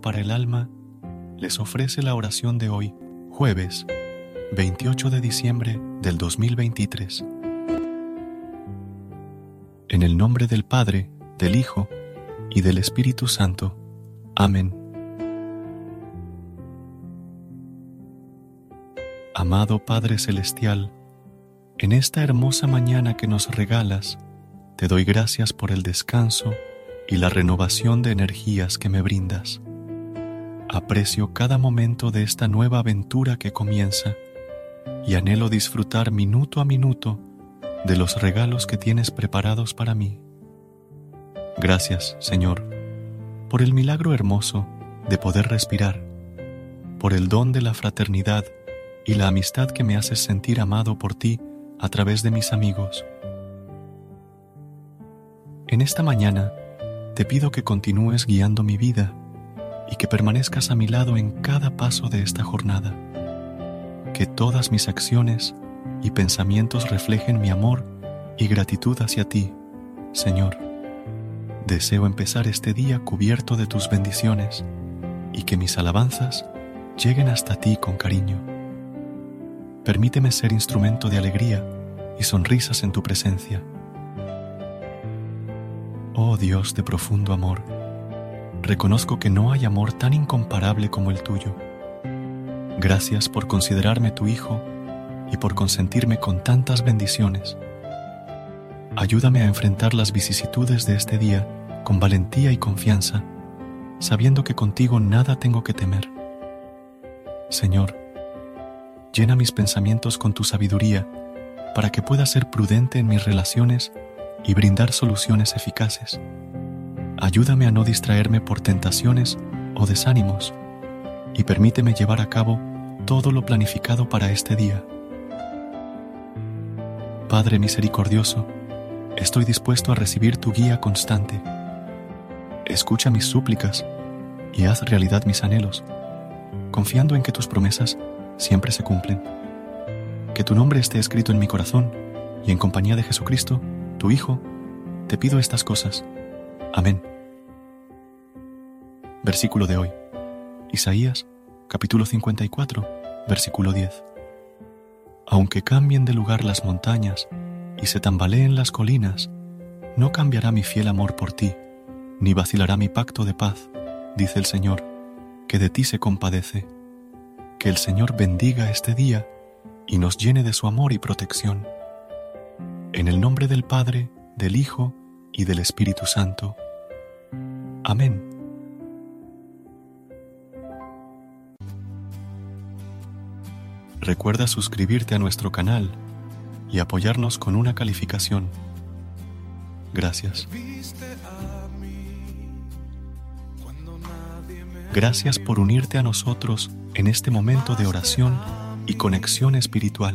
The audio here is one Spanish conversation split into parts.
Para el alma les ofrece la oración de hoy, jueves 28 de diciembre del 2023. En el nombre del Padre, del Hijo y del Espíritu Santo. Amén. Amado Padre Celestial, en esta hermosa mañana que nos regalas, te doy gracias por el descanso y la renovación de energías que me brindas. Aprecio cada momento de esta nueva aventura que comienza y anhelo disfrutar minuto a minuto de los regalos que tienes preparados para mí. Gracias, Señor, por el milagro hermoso de poder respirar, por el don de la fraternidad y la amistad que me haces sentir amado por ti a través de mis amigos. En esta mañana, te pido que continúes guiando mi vida y que permanezcas a mi lado en cada paso de esta jornada. Que todas mis acciones y pensamientos reflejen mi amor y gratitud hacia ti, Señor. Deseo empezar este día cubierto de tus bendiciones y que mis alabanzas lleguen hasta ti con cariño. Permíteme ser instrumento de alegría y sonrisas en tu presencia Oh Dios de profundo amor, reconozco que no hay amor tan incomparable como el tuyo. Gracias por considerarme tu Hijo y por consentirme con tantas bendiciones. Ayúdame a enfrentar las vicisitudes de este día con valentía y confianza, sabiendo que contigo nada tengo que temer. Señor, llena mis pensamientos con tu sabiduría para que pueda ser prudente en mis relaciones y brindar soluciones eficaces. Ayúdame a no distraerme por tentaciones o desánimos y permíteme llevar a cabo todo lo planificado para este día. Padre misericordioso, estoy dispuesto a recibir tu guía constante. Escucha mis súplicas y haz realidad mis anhelos, confiando en que tus promesas siempre se cumplen. Que tu nombre esté escrito en mi corazón y en compañía de Jesucristo, tu Hijo, te pido estas cosas. Amén. Versículo de hoy. Isaías, capítulo 54, versículo 10. Aunque cambien de lugar las montañas y se tambaleen las colinas, no cambiará mi fiel amor por ti, ni vacilará mi pacto de paz, dice el Señor, que de ti se compadece. Que el Señor bendiga este día y nos llene de su amor y protección. En el nombre del Padre, del Hijo y del Espíritu Santo. Amén. Recuerda suscribirte a nuestro canal y apoyarnos con una calificación. Gracias. Gracias por unirte a nosotros en este momento de oración y conexión espiritual.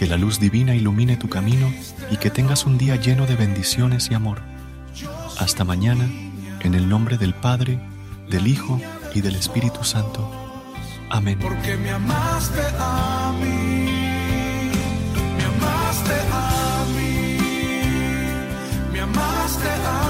Que la luz divina ilumine tu camino y que tengas un día lleno de bendiciones y amor. Hasta mañana, en el nombre del Padre, del Hijo y del Espíritu Santo. Amén. Porque me amaste a mí, me amaste me amaste a mí,